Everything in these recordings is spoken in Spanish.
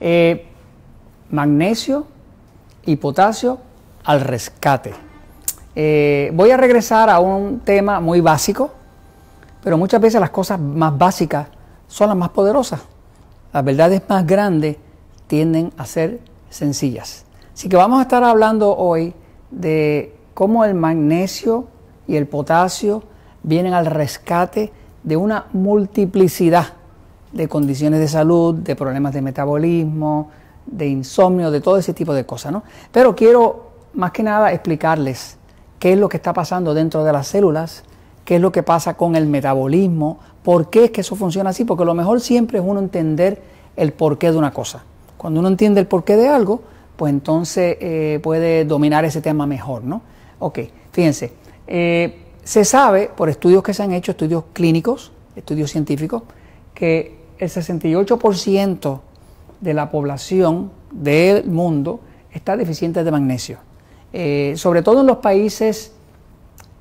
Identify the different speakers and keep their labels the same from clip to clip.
Speaker 1: Eh, magnesio y potasio al rescate. Eh, voy a regresar a un tema muy básico, pero muchas veces las cosas más básicas son las más poderosas. Las verdades más grandes tienden a ser sencillas. Así que vamos a estar hablando hoy de cómo el magnesio y el potasio vienen al rescate de una multiplicidad de condiciones de salud, de problemas de metabolismo, de insomnio, de todo ese tipo de cosas. ¿no? Pero quiero más que nada explicarles qué es lo que está pasando dentro de las células, qué es lo que pasa con el metabolismo, por qué es que eso funciona así, porque lo mejor siempre es uno entender el porqué de una cosa. Cuando uno entiende el porqué de algo, pues entonces eh, puede dominar ese tema mejor, ¿no? Ok, fíjense, eh, se sabe por estudios que se han hecho, estudios clínicos, estudios científicos, que el 68% de la población del mundo está deficiente de magnesio, eh, sobre todo en los países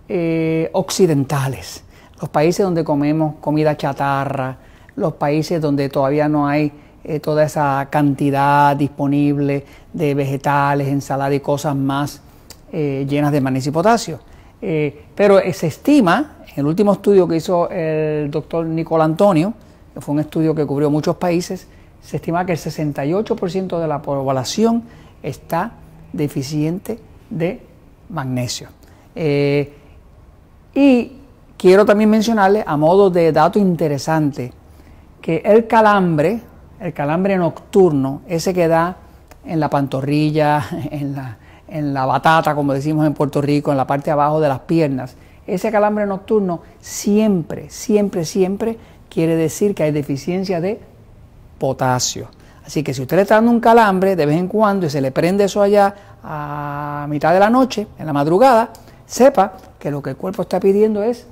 Speaker 1: eh, occidentales, los países donde comemos comida chatarra, los países donde todavía no hay eh, toda esa cantidad disponible de vegetales, ensaladas y cosas más llenas de magnesio y potasio. pero se estima, en el último estudio que hizo el doctor Nicolás Antonio, fue un estudio que cubrió muchos países, se estima que el 68% de la población está deficiente de magnesio. Eh, y quiero también mencionarle, a modo de dato interesante, que el calambre, el calambre nocturno, ese que da en la pantorrilla, en la, en la batata, como decimos en Puerto Rico, en la parte de abajo de las piernas, ese calambre nocturno siempre, siempre, siempre quiere decir que hay deficiencia de potasio. Así que si usted le está dando un calambre de vez en cuando y se le prende eso allá a mitad de la noche, en la madrugada, sepa que lo que el cuerpo está pidiendo es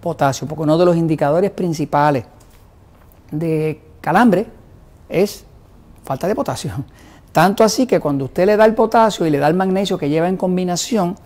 Speaker 1: potasio, porque uno de los indicadores principales de calambre es falta de potasio. Tanto así que cuando usted le da el potasio y le da el magnesio que lleva en combinación,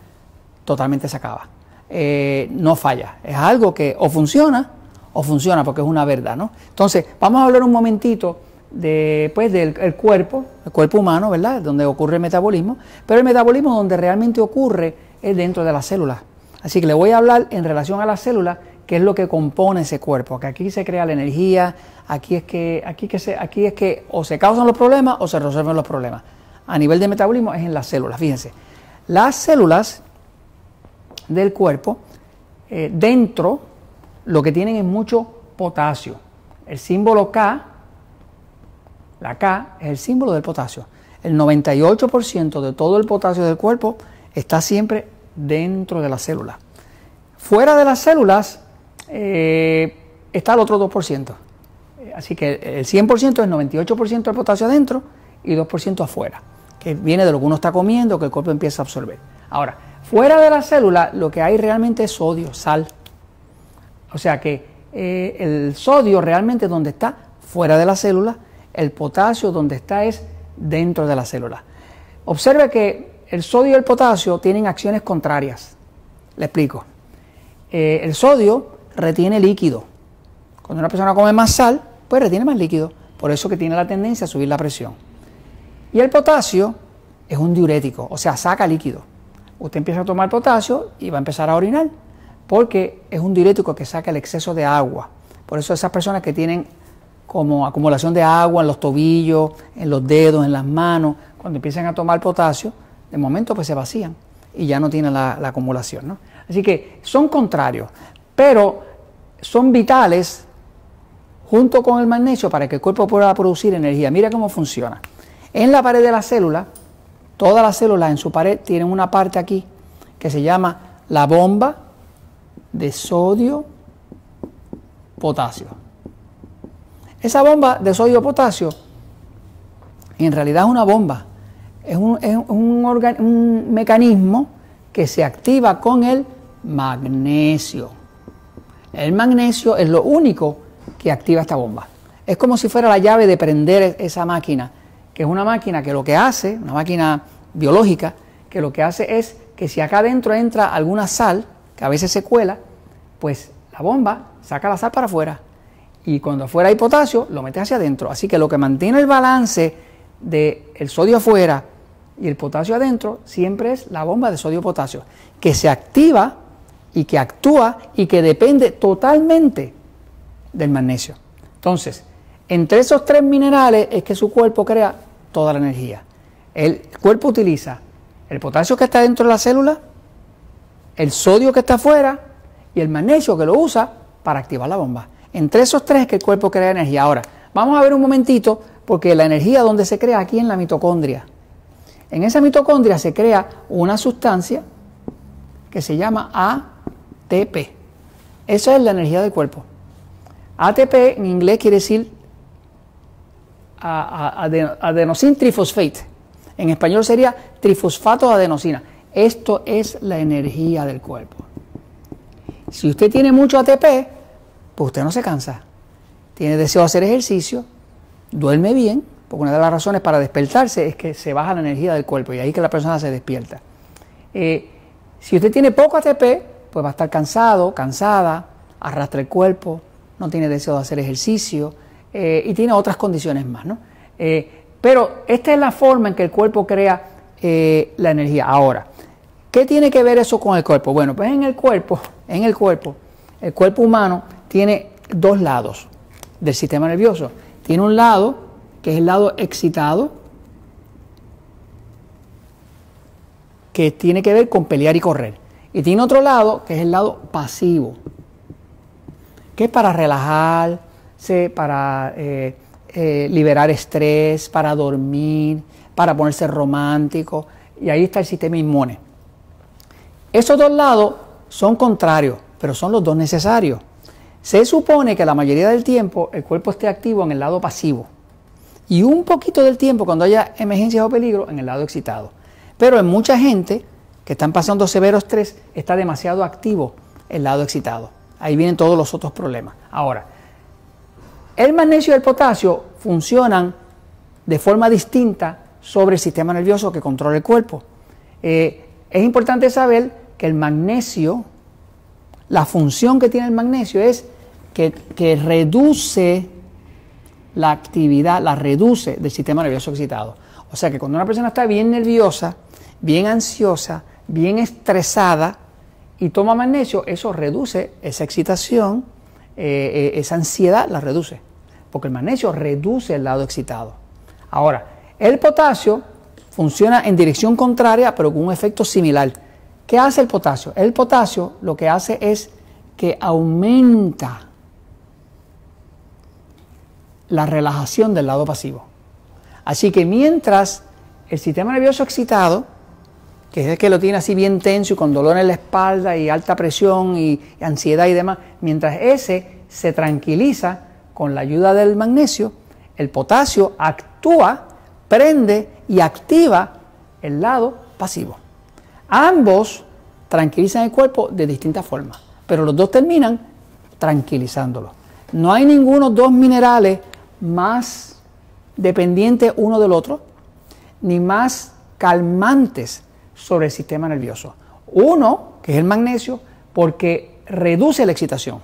Speaker 1: totalmente se acaba. Eh, no falla. Es algo que o funciona o funciona, porque es una verdad, ¿no? Entonces, vamos a hablar un momentito de, pues, del cuerpo, el cuerpo humano, ¿verdad? Donde ocurre el metabolismo, pero el metabolismo donde realmente ocurre es dentro de las células. Así que le voy a hablar en relación a las células, qué es lo que compone ese cuerpo, que aquí se crea la energía, aquí es que, aquí que se, aquí es que o se causan los problemas o se resuelven los problemas. A nivel de metabolismo es en las células, fíjense. Las células del cuerpo, eh, dentro lo que tienen es mucho potasio. El símbolo K, la K, es el símbolo del potasio. El 98% de todo el potasio del cuerpo está siempre dentro de la célula. Fuera de las células eh, está el otro 2%. Así que el 100% es 98% del potasio adentro y 2% afuera, que viene de lo que uno está comiendo, que el cuerpo empieza a absorber. Ahora, fuera de la célula lo que hay realmente es sodio, sal. O sea que eh, el sodio realmente donde está fuera de la célula, el potasio donde está es dentro de la célula. Observe que el sodio y el potasio tienen acciones contrarias. Le explico. Eh, el sodio retiene líquido. Cuando una persona come más sal, pues retiene más líquido. Por eso que tiene la tendencia a subir la presión. Y el potasio es un diurético, o sea, saca líquido. Usted empieza a tomar potasio y va a empezar a orinar porque es un diurético que saca el exceso de agua. Por eso esas personas que tienen como acumulación de agua en los tobillos, en los dedos, en las manos, cuando empiezan a tomar potasio, de momento pues se vacían y ya no tienen la, acumulación. ¿no? Así que son contrarios, pero son vitales junto con el magnesio para que el cuerpo pueda producir energía. Mira cómo funciona. En la pared de la célula, todas las células en su pared tienen una parte aquí que se llama la bomba de sodio potasio. Esa bomba de sodio potasio en realidad es una bomba, es un, un mecanismo que se activa con el magnesio. El magnesio es lo único que activa esta bomba. Es como si fuera la llave de prender esa máquina, que es una máquina que lo que hace, una máquina biológica, que lo que hace es que si acá adentro entra alguna sal, que a veces se cuela, pues la bomba saca la sal para afuera Y cuando afuera hay potasio, lo metes hacia adentro. Así que lo que mantiene el balance del el sodio afuera y el potasio adentro siempre es la bomba de sodio-potasio, que se activa y que actúa y que depende totalmente del magnesio. Entonces, entre esos tres minerales es que su cuerpo crea toda la energía. El cuerpo utiliza el potasio que está dentro de la célula, el sodio que está afuera y el magnesio que lo usa para activar la bomba. Entre esos tres es que el cuerpo crea energía. Ahora, vamos a ver un momentito, porque la energía donde se crea aquí en la mitocondria. En esa mitocondria se crea una sustancia que se llama ATP. Esa es la energía del cuerpo. ATP en inglés quiere decir adenosine trifosfate. En español sería trifosfato de adenosina. Esto es la energía del cuerpo. Si usted tiene mucho ATP, pues usted no se cansa. Tiene deseo de hacer ejercicio, duerme bien, porque una de las razones para despertarse es que se baja la energía del cuerpo y ahí que la persona se despierta. Eh, si usted tiene poco ATP, pues va a estar cansado, cansada, arrastra el cuerpo, no tiene deseo de hacer ejercicio eh, y tiene otras condiciones más. ¿no? Eh, pero esta es la forma en que el cuerpo crea la energía. Ahora, ¿qué tiene que ver eso con el cuerpo? Bueno, pues en el cuerpo, en el cuerpo, el cuerpo humano tiene dos lados del sistema nervioso. Tiene un lado que es el lado excitado, que tiene que ver con pelear y correr. Y tiene otro lado que es el lado pasivo, que es para relajarse, para eh, eh, liberar estrés, para dormir, para ponerse romántico. Y ahí está el sistema inmune. Esos dos lados son contrarios, pero son los dos necesarios. Se supone que la mayoría del tiempo el cuerpo esté activo en el lado pasivo y un poquito del tiempo cuando haya emergencias o peligro en el lado excitado. Pero en mucha gente que están pasando severo estrés está demasiado activo el lado excitado. Ahí vienen todos los otros problemas. Ahora, el magnesio y el potasio funcionan de forma distinta sobre el sistema nervioso que controla el cuerpo. Eh, es importante saber que el magnesio, la función que tiene el magnesio es que, que reduce la actividad, la reduce del sistema nervioso excitado. O sea que cuando una persona está bien nerviosa, bien ansiosa, bien estresada y toma magnesio, eso reduce esa excitación, eh, eh, esa ansiedad la reduce, porque el magnesio reduce el lado excitado. Ahora, el potasio funciona en dirección contraria, pero con un efecto similar. ¿Qué hace el potasio? El potasio lo que hace es que aumenta la relajación del lado pasivo. Así que mientras el sistema nervioso excitado, que es el que lo tiene así bien tenso y con dolor en la espalda y alta presión y, ansiedad y demás, mientras ese se tranquiliza con la ayuda del magnesio, el potasio actúa, prende y activa el lado pasivo. Ambos tranquilizan el cuerpo de distintas formas, pero los dos terminan tranquilizándolo. No hay ninguno dos minerales más dependientes uno del otro, ni más calmantes sobre el sistema nervioso. Uno, que es el magnesio, porque reduce la excitación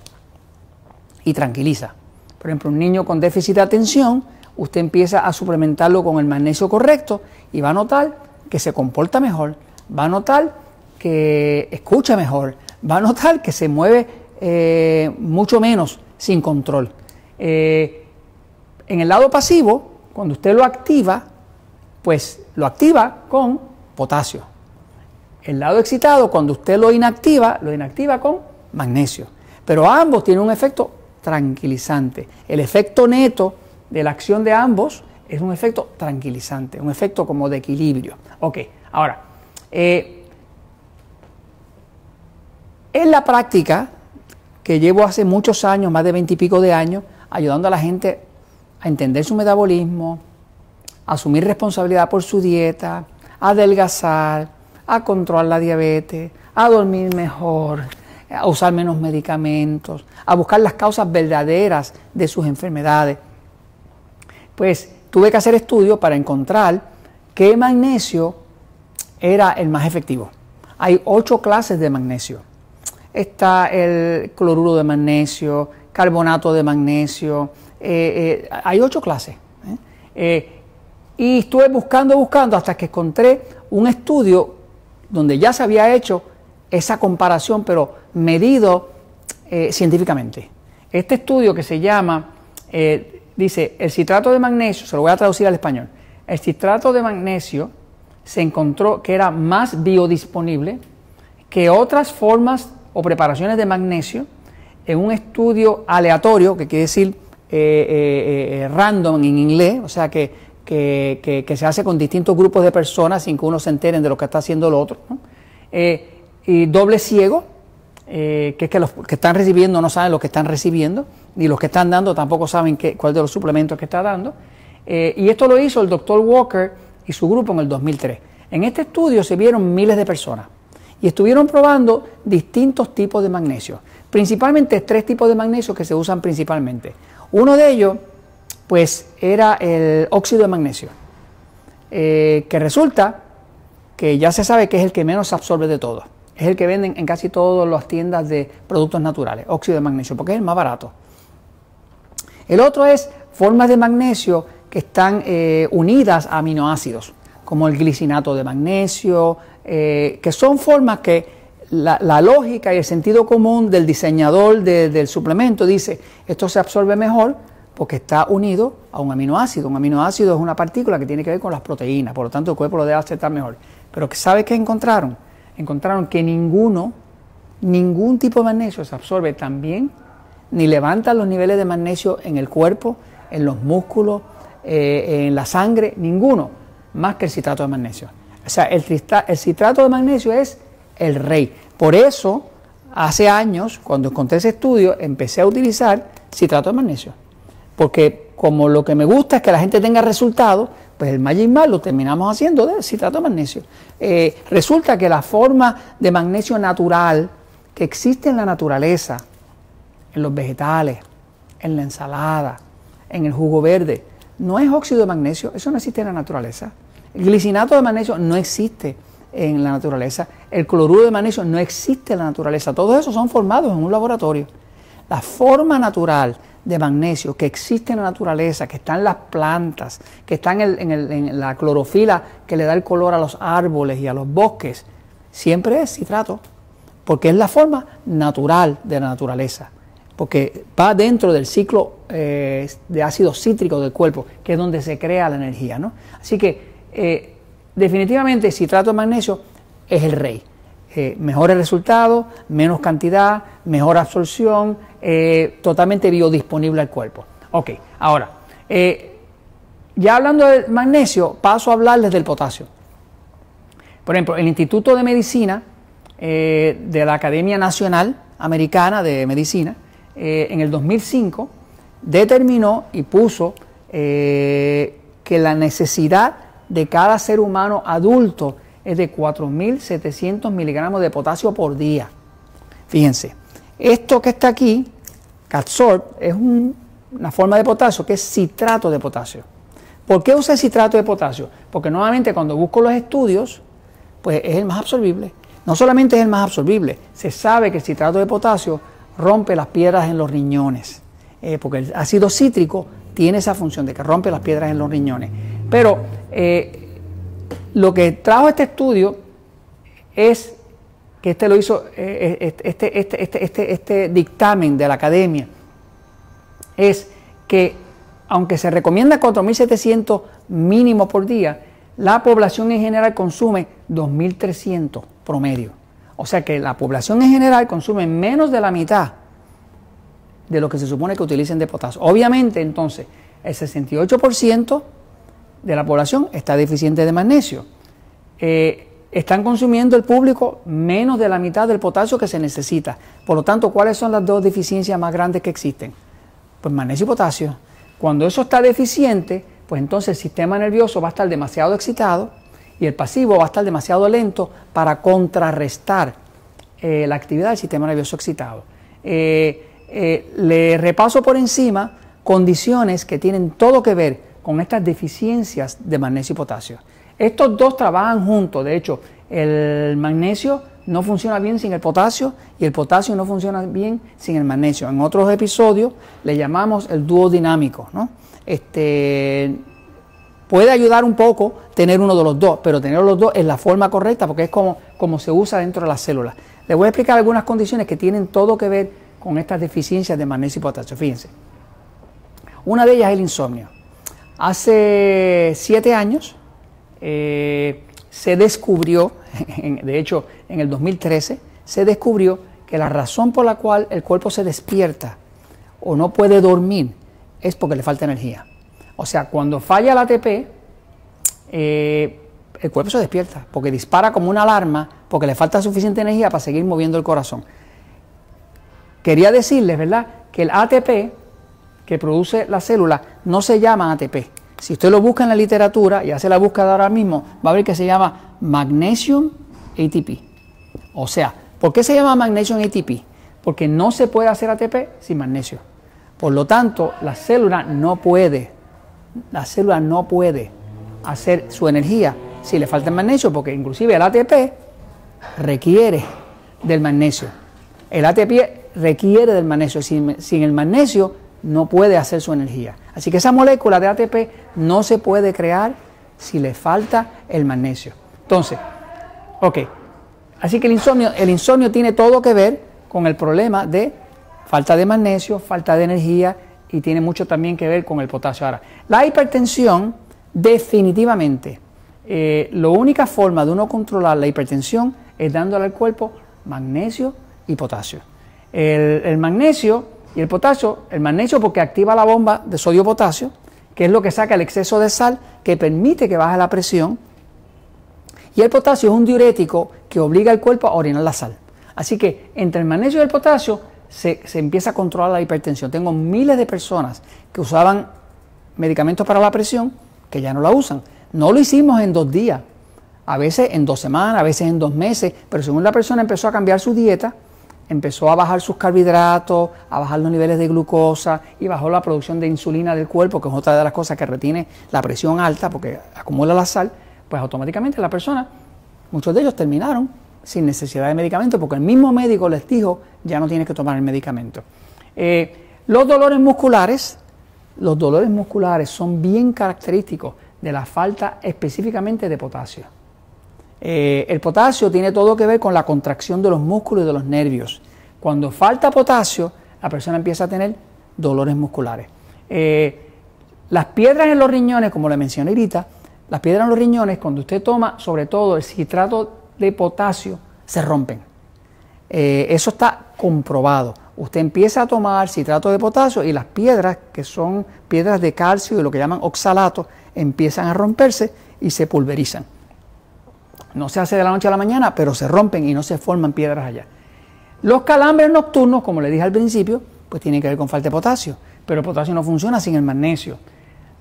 Speaker 1: y tranquiliza. Por ejemplo, un niño con déficit de atención, usted empieza a suplementarlo con el magnesio correcto y va a notar que se comporta mejor, va a notar que escucha mejor, va a notar que se mueve eh, mucho menos sin control. Eh, en el lado pasivo, cuando usted lo activa, pues lo activa con potasio. El lado excitado, cuando usted lo inactiva, lo inactiva con magnesio. Pero ambos tienen un efecto tranquilizante. El efecto neto de la acción de ambos es un efecto tranquilizante, un efecto como de equilibrio. Ok, ahora, eh, en la práctica, que llevo hace muchos años, más de veintipico de años, ayudando a la gente a entender su metabolismo, a asumir responsabilidad por su dieta, a adelgazar, a controlar la diabetes, a dormir mejor, a usar menos medicamentos, a buscar las causas verdaderas de sus enfermedades. Pues tuve que hacer estudios para encontrar qué magnesio era el más efectivo. Hay ocho clases de magnesio. Está el cloruro de magnesio, carbonato de magnesio, eh, eh, hay ocho clases. ¿eh? y estuve buscando, buscando hasta que encontré un estudio donde ya se había hecho esa comparación, pero medido científicamente. Este estudio que se llama, dice, el citrato de magnesio, se lo voy a traducir al español, el citrato de magnesio se encontró que era más biodisponible que otras formas o preparaciones de magnesio en un estudio aleatorio, que quiere decir eh, eh, eh, random en inglés, o sea que, se hace con distintos grupos de personas sin que uno se enteren de lo que está haciendo el otro, y doble ciego, que es que los que están recibiendo no saben lo que están recibiendo, ni los que están dando tampoco saben cuál de los suplementos que está dando. y esto lo hizo el doctor Walker y su grupo en el 2003. En este estudio se vieron miles de personas y estuvieron probando distintos tipos de magnesio, principalmente tres tipos de magnesio que se usan principalmente. Uno de ellos, pues, era el óxido de magnesio, eh, que resulta que ya se sabe que es el que menos se absorbe de todos. Es el que venden en casi todas las tiendas de productos naturales, óxido de magnesio, porque es el más barato. El otro es formas de magnesio están eh, unidas a aminoácidos, como el glicinato de magnesio, eh, que son formas que la, lógica y el sentido común del diseñador del suplemento dice, esto se absorbe mejor porque está unido a un aminoácido. Un aminoácido es una partícula que tiene que ver con las proteínas, por lo tanto el cuerpo lo debe aceptar mejor. Pero ¿sabe qué encontraron? Encontraron que ninguno, ningún tipo de magnesio se absorbe tan bien, ni levanta los niveles de magnesio en el cuerpo, en los músculos, eh, en la sangre, ninguno, más que el citrato de magnesio. O sea, el, el citrato de magnesio es el rey. Por eso, hace años, cuando encontré ese estudio, empecé a utilizar citrato de magnesio. Porque como lo que me gusta es que la gente tenga resultados, pues el Magic Mal lo terminamos haciendo de citrato de magnesio. Eh, resulta que la forma de magnesio natural que existe en la naturaleza, en los vegetales, en la ensalada, en el jugo verde, no es óxido de magnesio, eso no existe en la naturaleza. El glicinato de magnesio no existe en la naturaleza. El cloruro de magnesio no existe en la naturaleza. Todos esos son formados en un laboratorio. La forma natural de magnesio que existe en la naturaleza, que está en las plantas, que está en, en la clorofila que le da el color a los árboles y a los bosques, siempre es citrato, porque es la forma natural de la naturaleza porque va dentro del ciclo eh, de ácido cítrico del cuerpo, que es donde se crea la energía. ¿no? Así que eh, definitivamente citrato de magnesio es el rey. Eh, mejores resultados, menos cantidad, mejor absorción, totalmente biodisponible al cuerpo. Ok, ahora, ya hablando del magnesio, paso a hablarles del potasio. Por ejemplo, el Instituto de Medicina de la Academia Nacional Americana de Medicina, eh, en el 2005 determinó y puso eh, que la necesidad de cada ser humano adulto es de 4.700 miligramos de potasio por día. Fíjense, esto que está aquí, Catsorb, es una forma de potasio que es citrato de potasio. ¿Por qué usa citrato de potasio? Porque nuevamente cuando busco los estudios, pues es el más absorbible. No solamente es el más absorbible, se sabe que el citrato de potasio rompe las piedras en los riñones, eh, porque el ácido cítrico tiene esa función de que rompe las piedras en los riñones. Pero eh, lo que trajo este estudio es que este lo hizo, eh, este, este, este, este, dictamen de la academia, es que aunque se recomienda 4.700 mínimo por día, la población en general consume 2.300 promedio. O sea que la población en general consume menos de la mitad de lo que se supone que utilicen de potasio. Obviamente, entonces, el 68% de la población está deficiente de magnesio. Eh, están consumiendo el público menos de la mitad del potasio que se necesita. Por lo tanto, ¿cuáles son las dos deficiencias más grandes que existen? Pues magnesio y potasio. Cuando eso está deficiente, pues entonces el sistema nervioso va a estar demasiado excitado y el pasivo va a estar demasiado lento para contrarrestar eh, la actividad del sistema nervioso excitado. Eh, eh, le repaso por encima condiciones que tienen todo que ver con estas deficiencias de magnesio y potasio. Estos dos trabajan juntos, de hecho, el magnesio no funciona bien sin el potasio y el potasio no funciona bien sin el magnesio. En otros episodios le llamamos el dúo dinámico. ¿no? Este, puede ayudar un poco tener uno de los dos, pero tener los dos es la forma correcta porque es como, como se usa dentro de las células. Les voy a explicar algunas condiciones que tienen todo que ver con estas deficiencias de magnesio y potasio. Fíjense. Una de ellas es el insomnio. Hace siete años eh, se descubrió, de hecho en el 2013, se descubrió que la razón por la cual el cuerpo se despierta o no puede dormir es porque le falta energía. O sea, cuando falla el ATP, eh, el cuerpo se despierta porque dispara como una alarma porque le falta suficiente energía para seguir moviendo el corazón. Quería decirles, ¿verdad?, que el ATP que produce la célula no se llama ATP. Si usted lo busca en la literatura y hace la búsqueda ahora mismo, va a ver que se llama Magnesium ATP. O sea, ¿por qué se llama Magnesium ATP? Porque no se puede hacer ATP sin magnesio. Por lo tanto, la célula no puede, la célula no puede hacer su energía si le falta el magnesio, porque inclusive el ATP requiere del magnesio. El ATP requiere del magnesio. Sin, sin el magnesio no puede hacer su energía. Así que esa molécula de ATP no se puede crear si le falta el magnesio. Entonces, ok, así que el insomnio, el insomnio tiene todo que ver con el problema de falta de magnesio, falta de energía y tiene mucho también que ver con el potasio. Ahora, la hipertensión definitivamente, eh, la única forma de uno controlar la hipertensión es dándole al cuerpo magnesio y potasio. el magnesio y el potasio, el magnesio porque activa la bomba de sodio-potasio, que es lo que saca el exceso de sal, que permite que baje la presión. Y el potasio es un diurético que obliga al cuerpo a orinar la sal. Así que entre el magnesio y el potasio se, empieza a controlar la hipertensión. Tengo miles de personas que usaban medicamentos para la presión que ya no la usan. No lo hicimos en dos días, a veces en dos semanas, a veces en dos meses, pero según la persona empezó a cambiar su dieta, empezó a bajar sus carbohidratos, a bajar los niveles de glucosa y bajó la producción de insulina del cuerpo, que es otra de las cosas que retiene la presión alta porque acumula la sal, pues automáticamente la persona, muchos de ellos terminaron sin necesidad de medicamento porque el mismo médico les dijo ya no tienes que tomar el medicamento. Eh, los dolores musculares, los dolores musculares son bien característicos de la falta específicamente de potasio. Eh, el potasio tiene todo que ver con la contracción de los músculos y de los nervios. Cuando falta potasio, la persona empieza a tener dolores musculares. Eh, las piedras en los riñones, como le mencioné ahorita, las piedras en los riñones, cuando usted toma sobre todo el citrato de potasio, se rompen. Eh, eso está comprobado. Usted empieza a tomar citrato de potasio y las piedras, que son piedras de calcio y lo que llaman oxalato, empiezan a romperse y se pulverizan. No se hace de la noche a la mañana, pero se rompen y no se forman piedras allá. Los calambres nocturnos, como le dije al principio, pues tienen que ver con falta de potasio, pero el potasio no funciona sin el magnesio.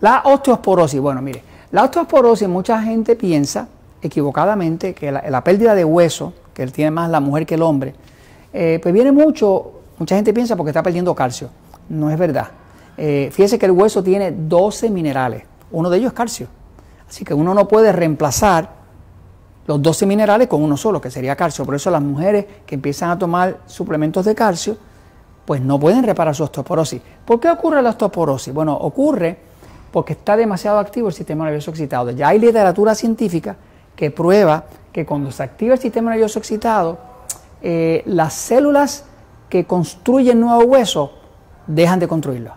Speaker 1: La osteosporosis, bueno, mire, la osteosporosis mucha gente piensa equivocadamente que la, pérdida de hueso, que tiene más la mujer que el hombre, eh, pues viene mucho, mucha gente piensa porque está perdiendo calcio. No es verdad. Eh, fíjese que el hueso tiene 12 minerales, uno de ellos es calcio. Así que uno no puede reemplazar los 12 minerales con uno solo, que sería calcio. Por eso las mujeres que empiezan a tomar suplementos de calcio, pues no pueden reparar su osteoporosis. ¿Por qué ocurre la osteoporosis? Bueno, ocurre porque está demasiado activo el sistema nervioso excitado. Ya hay literatura científica que prueba que cuando se activa el sistema nervioso excitado, eh, las células que construyen nuevo hueso dejan de construirlo.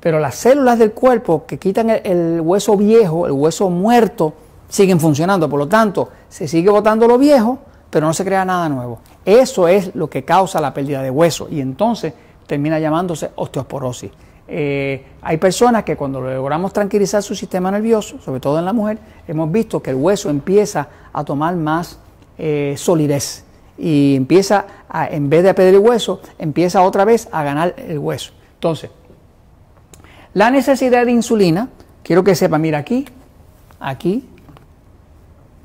Speaker 1: Pero las células del cuerpo que quitan el hueso viejo, el hueso muerto, siguen funcionando. Por lo tanto, se sigue botando lo viejo, pero no se crea nada nuevo. Eso es lo que causa la pérdida de hueso y entonces termina llamándose osteoporosis. Eh, hay personas que cuando logramos tranquilizar su sistema nervioso, sobre todo en la mujer, hemos visto que el hueso empieza a tomar más eh, solidez y empieza, a, en vez de perder el hueso, empieza otra vez a ganar el hueso. Entonces, la necesidad de insulina, quiero que sepa, mira aquí, aquí,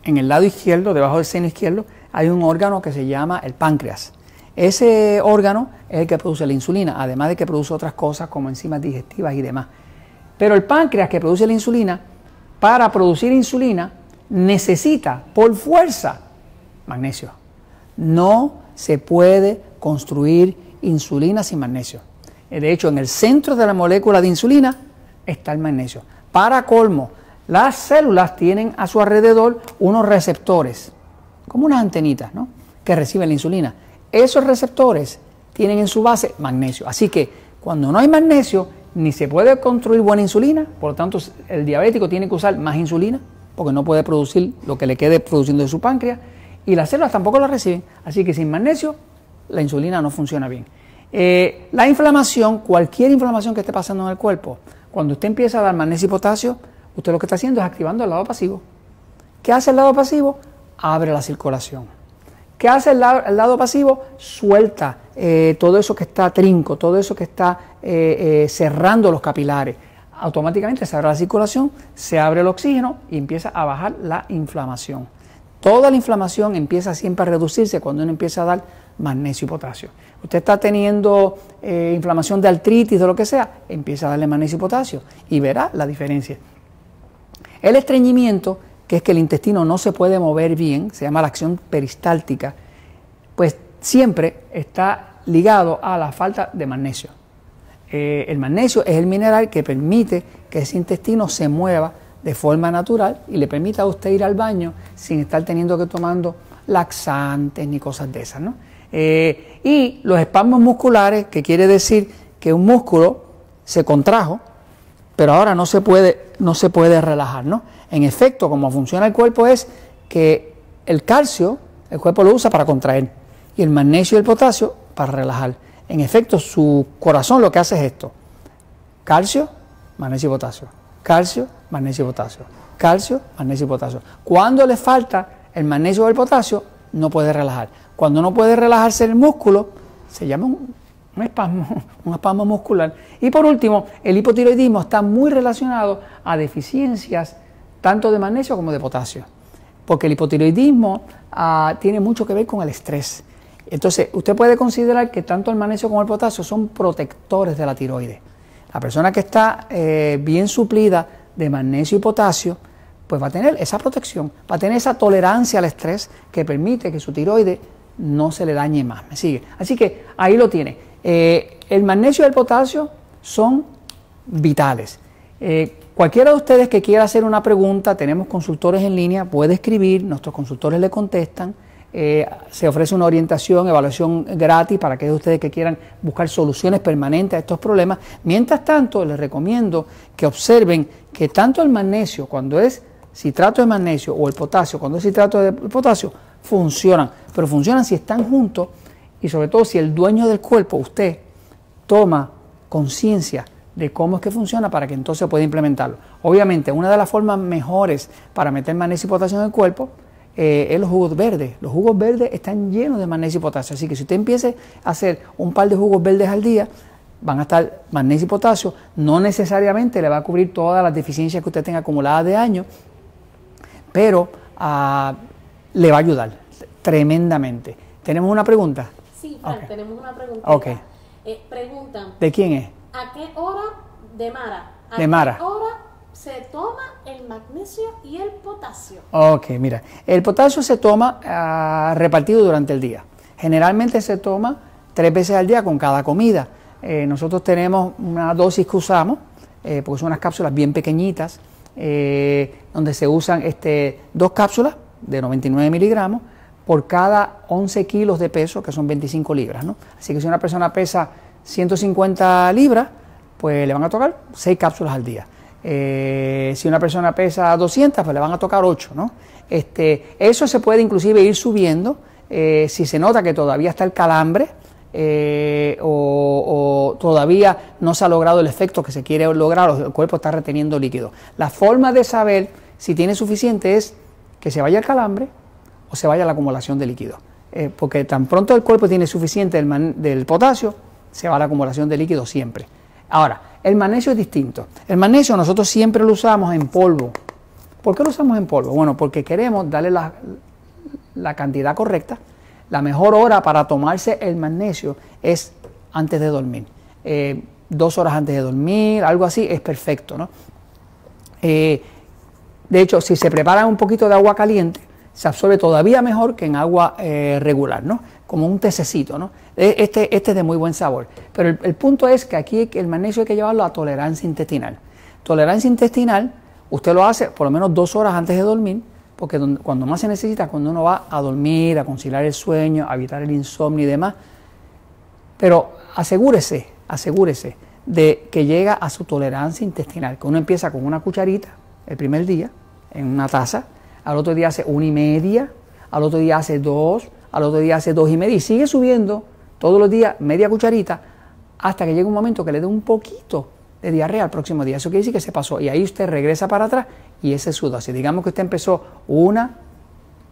Speaker 1: en el lado izquierdo, debajo del seno izquierdo, hay un órgano que se llama el páncreas. Ese órgano es el que produce la insulina, además de que produce otras cosas como enzimas digestivas y demás. Pero el páncreas que produce la insulina, para producir insulina, necesita por fuerza magnesio. No se puede construir insulina sin magnesio. De hecho, en el centro de la molécula de insulina está el magnesio. Para colmo, las células tienen a su alrededor unos receptores, como unas antenitas, ¿no? que reciben la insulina. Esos receptores tienen en su base magnesio. Así que cuando no hay magnesio, ni se puede construir buena insulina, por lo tanto el diabético tiene que usar más insulina, porque no puede producir lo que le quede produciendo de su páncreas, y las células tampoco lo reciben. Así que sin magnesio, la insulina no funciona bien. Eh, la inflamación, cualquier inflamación que esté pasando en el cuerpo, cuando usted empieza a dar magnesio y potasio, usted lo que está haciendo es activando el lado pasivo. ¿Qué hace el lado pasivo? Abre la circulación. ¿Qué hace el lado, pasivo? Suelta eh, todo eso que está trinco, todo eso que está eh, cerrando los capilares. Automáticamente se abre la circulación, se abre el oxígeno y empieza a bajar la inflamación. Toda la inflamación empieza siempre a reducirse cuando uno empieza a dar magnesio y potasio. Usted está teniendo eh, inflamación de artritis o lo que sea, empieza a darle magnesio y potasio y verá la diferencia. El estreñimiento, que es que el intestino no se puede mover bien, se llama la acción peristáltica, pues siempre está ligado a la falta de magnesio. Eh, el magnesio es el mineral que permite que ese intestino se mueva de forma natural y le permita a usted ir al baño sin estar teniendo que tomando laxantes ni cosas de esas. ¿no? Eh, y los espasmos musculares, que quiere decir que un músculo se contrajo, pero ahora no se puede, no se puede relajar. ¿no? En efecto, como funciona el cuerpo es que el calcio, el cuerpo lo usa para contraer, y el magnesio y el potasio para relajar. En efecto, su corazón lo que hace es esto. Calcio, magnesio y potasio. Calcio, magnesio y potasio. Calcio, magnesio y potasio. Cuando le falta el magnesio o el potasio, no puede relajar. Cuando no puede relajarse el músculo, se llama un, espasmo, un espasmo muscular. Y por último, el hipotiroidismo está muy relacionado a deficiencias tanto de magnesio como de potasio. Porque el hipotiroidismo ah, tiene mucho que ver con el estrés. Entonces, usted puede considerar que tanto el magnesio como el potasio son protectores de la tiroides. La persona que está eh, bien suplida de magnesio y potasio, pues va a tener esa protección, va a tener esa tolerancia al estrés que permite que su tiroides no se le dañe más. ¿Me sigue? Así que ahí lo tiene. Eh, el magnesio y el potasio son vitales. Eh, cualquiera de ustedes que quiera hacer una pregunta, tenemos consultores en línea, puede escribir, nuestros consultores le contestan. Eh, se ofrece una orientación, evaluación gratis para aquellos de ustedes que quieran buscar soluciones permanentes a estos problemas. Mientras tanto, les recomiendo que observen que tanto el magnesio, cuando es citrato de magnesio, o el potasio, cuando es citrato de potasio, funcionan, pero funcionan si están juntos y sobre todo si el dueño del cuerpo, usted, toma conciencia de cómo es que funciona para que entonces pueda implementarlo. Obviamente, una de las formas mejores para meter magnesio y potasio en el cuerpo eh, es los jugos verdes. Los jugos verdes están llenos de magnesio y potasio, así que si usted empiece a hacer un par de jugos verdes al día, van a estar magnesio y potasio, no necesariamente le va a cubrir todas las deficiencias que usted tenga acumuladas de años, pero ah, le va a ayudar tremendamente. ¿Tenemos una pregunta?
Speaker 2: Sí, tenemos una pregunta.
Speaker 1: Ok.
Speaker 2: Eh, preguntan.
Speaker 1: ¿De quién es?
Speaker 2: ¿A qué hora de Mara? ¿A
Speaker 1: de Mara.
Speaker 2: qué hora se toma el magnesio y el potasio?
Speaker 1: Ok, mira. El potasio se toma ah, repartido durante el día. Generalmente se toma tres veces al día con cada comida. Eh, nosotros tenemos una dosis que usamos, eh, porque son unas cápsulas bien pequeñitas, donde se usan este, dos cápsulas de 99 miligramos por cada 11 kilos de peso, que son 25 libras. ¿no? Así que si una persona pesa 150 libras, pues le van a tocar 6 cápsulas al día. Eh, si una persona pesa 200, pues le van a tocar 8. ¿no? Este, eso se puede inclusive ir subiendo eh, si se nota que todavía está el calambre eh, o, todavía no se ha logrado el efecto que se quiere lograr o el cuerpo está reteniendo líquido. La forma de saber si tiene suficiente es que se vaya el calambre o se vaya la acumulación de líquido. Porque tan pronto el cuerpo tiene suficiente del, potasio, se va la acumulación de líquido siempre. Ahora, el magnesio es distinto. El magnesio nosotros siempre lo usamos en polvo. ¿Por qué lo usamos en polvo? Bueno, porque queremos darle la, cantidad correcta. La mejor hora para tomarse el magnesio es antes de dormir. Eh, dos horas antes de dormir, algo así, es perfecto. ¿no? Eh, de hecho, si se prepara un poquito de agua caliente, se absorbe todavía mejor que en agua eh, regular, ¿no? Como un tececito, ¿no? E, este, este es de muy buen sabor. Pero el, el punto es que aquí el magnesio hay que llevarlo a tolerancia intestinal. Tolerancia intestinal, usted lo hace por lo menos dos horas antes de dormir, porque cuando más se necesita, cuando uno va a dormir, a conciliar el sueño, a evitar el insomnio y demás. Pero asegúrese, asegúrese de que llega a su tolerancia intestinal, que uno empieza con una cucharita el primer día, en una taza, al otro día hace una y media, al otro día hace dos, al otro día hace dos y media, y sigue subiendo todos los días media cucharita hasta que llega un momento que le dé un poquito de diarrea al próximo día. Eso quiere decir que se pasó. Y ahí usted regresa para atrás y ese es su dosis. Digamos que usted empezó una,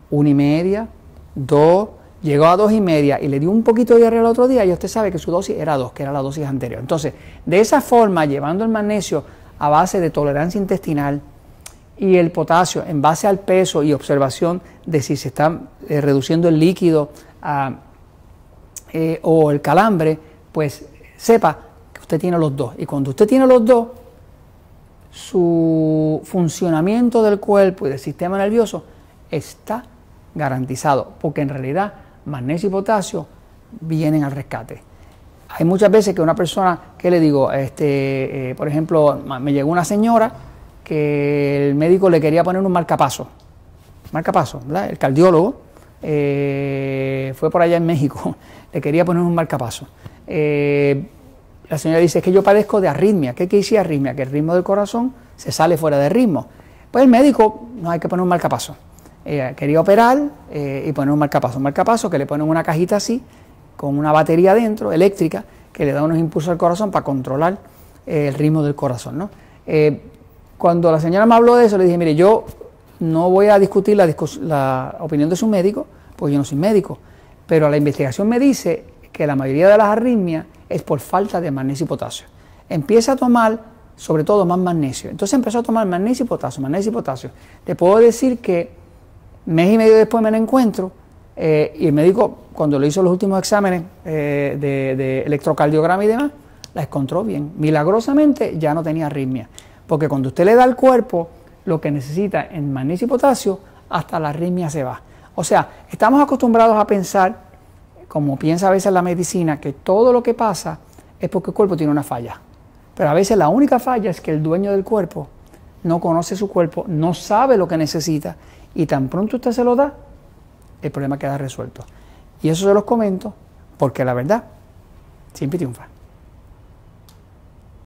Speaker 1: una y media, dos, llegó a dos y media y le dio un poquito de diarrea el otro día y usted sabe que su dosis era dos, que era la dosis anterior. Entonces, de esa forma, llevando el magnesio a base de tolerancia intestinal y el potasio en base al peso y observación de si se está eh, reduciendo el líquido ah, eh, o el calambre, pues sepa usted tiene los dos. Y cuando usted tiene los dos, su funcionamiento del cuerpo y del sistema nervioso está garantizado, porque en realidad magnesio y potasio vienen al rescate. Hay muchas veces que una persona, ¿qué le digo? Este, eh, por ejemplo, me llegó una señora que el médico le quería poner un marcapaso. Marcapaso, ¿verdad? El cardiólogo eh, fue por allá en México, le quería poner un marcapaso. Eh, la señora dice, es que yo padezco de arritmia. ¿Qué decir arritmia? Que el ritmo del corazón se sale fuera de ritmo. Pues el médico no hay que poner un marcapaso. Quería operar eh, y poner un marcapaso. Un marcapaso que le ponen una cajita así, con una batería dentro, eléctrica, que le da unos impulsos al corazón para controlar el ritmo del corazón. ¿no? Cuando la señora me habló de eso, le dije, mire, yo no voy a discutir la, la opinión de su médico, porque yo no soy médico, pero la investigación me dice que la mayoría de las arritmias es por falta de magnesio y potasio. Empieza a tomar sobre todo más magnesio. Entonces empezó a tomar magnesio y potasio, magnesio y potasio. Te puedo decir que mes y medio después me la encuentro eh, y el médico cuando le hizo los últimos exámenes eh, de, electrocardiograma y demás, la encontró bien. Milagrosamente ya no tenía arritmia. Porque cuando usted le da al cuerpo lo que necesita en magnesio y potasio, hasta la arritmia se va. O sea, estamos acostumbrados a pensar como piensa a veces la medicina, que todo lo que pasa es porque el cuerpo tiene una falla. Pero a veces la única falla es que el dueño del cuerpo no conoce su cuerpo, no sabe lo que necesita y tan pronto usted se lo da, el problema queda resuelto. Y eso se los comento porque la verdad siempre triunfa.